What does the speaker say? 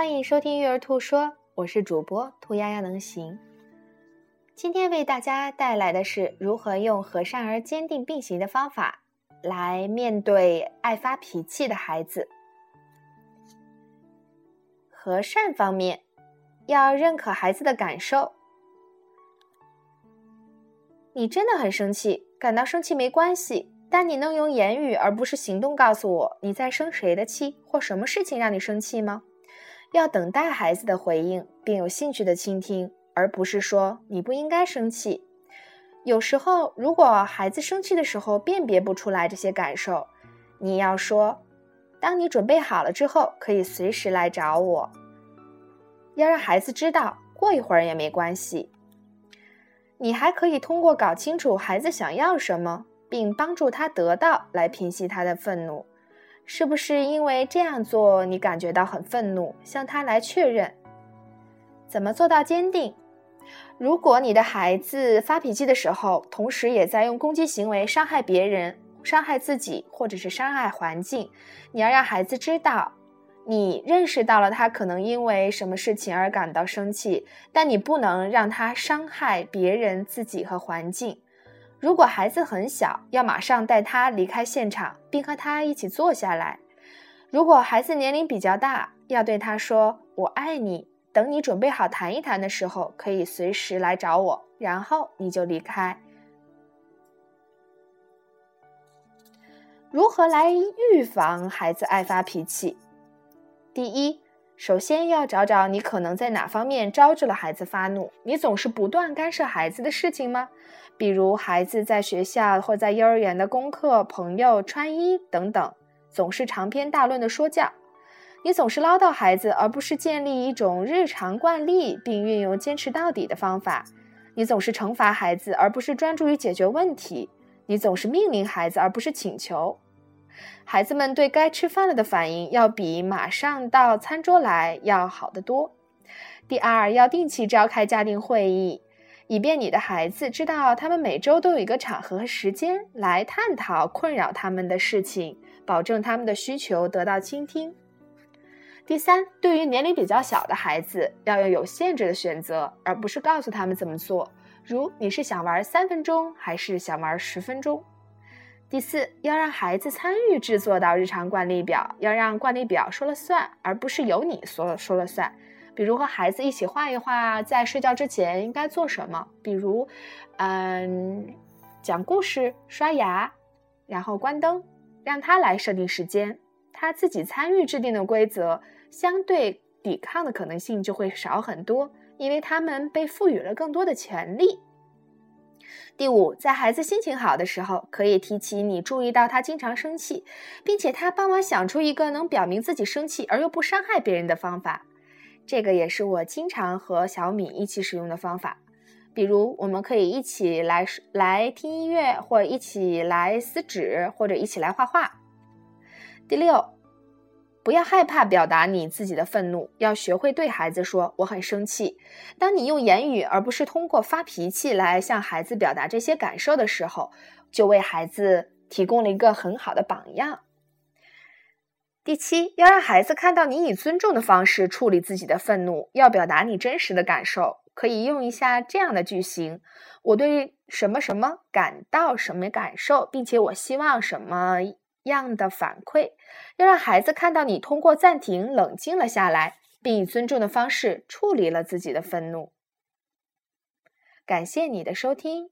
欢迎收听育儿兔说，我是主播兔丫丫能行。今天为大家带来的是如何用和善而坚定并行的方法来面对爱发脾气的孩子。和善方面，要认可孩子的感受。你真的很生气，感到生气没关系，但你能用言语而不是行动告诉我你在生谁的气，或什么事情让你生气吗？要等待孩子的回应，并有兴趣的倾听，而不是说你不应该生气。有时候，如果孩子生气的时候辨别不出来这些感受，你要说：“当你准备好了之后，可以随时来找我。”要让孩子知道，过一会儿也没关系。你还可以通过搞清楚孩子想要什么，并帮助他得到，来平息他的愤怒。是不是因为这样做你感觉到很愤怒？向他来确认，怎么做到坚定？如果你的孩子发脾气的时候，同时也在用攻击行为伤害别人、伤害自己，或者是伤害环境，你要让孩子知道，你认识到了他可能因为什么事情而感到生气，但你不能让他伤害别人、自己和环境。如果孩子很小，要马上带他离开现场，并和他一起坐下来。如果孩子年龄比较大，要对他说“我爱你”。等你准备好谈一谈的时候，可以随时来找我，然后你就离开。如何来预防孩子爱发脾气？第一，首先要找找你可能在哪方面招致了孩子发怒。你总是不断干涉孩子的事情吗？比如孩子在学校或在幼儿园的功课、朋友、穿衣等等，总是长篇大论的说教。你总是唠叨孩子，而不是建立一种日常惯例，并运用坚持到底的方法。你总是惩罚孩子，而不是专注于解决问题。你总是命令孩子，而不是请求。孩子们对该吃饭了的反应，要比马上到餐桌来要好得多。第二，要定期召开家庭会议。以便你的孩子知道，他们每周都有一个场合和时间来探讨困扰他们的事情，保证他们的需求得到倾听。第三，对于年龄比较小的孩子，要有有限制的选择，而不是告诉他们怎么做。如你是想玩三分钟，还是想玩十分钟？第四，要让孩子参与制作到日常惯例表，要让惯例表说了算，而不是由你说说了算。比如和孩子一起画一画，在睡觉之前应该做什么？比如，嗯，讲故事、刷牙，然后关灯，让他来设定时间，他自己参与制定的规则，相对抵抗的可能性就会少很多，因为他们被赋予了更多的权利。第五，在孩子心情好的时候，可以提起你注意到他经常生气，并且他帮忙想出一个能表明自己生气而又不伤害别人的方法。这个也是我经常和小米一起使用的方法，比如我们可以一起来来听音乐，或一起来撕纸，或者一起来画画。第六，不要害怕表达你自己的愤怒，要学会对孩子说“我很生气”。当你用言语而不是通过发脾气来向孩子表达这些感受的时候，就为孩子提供了一个很好的榜样。第七，要让孩子看到你以尊重的方式处理自己的愤怒，要表达你真实的感受，可以用一下这样的句型：我对什么什么感到什么感受，并且我希望什么样的反馈。要让孩子看到你通过暂停冷静了下来，并以尊重的方式处理了自己的愤怒。感谢你的收听。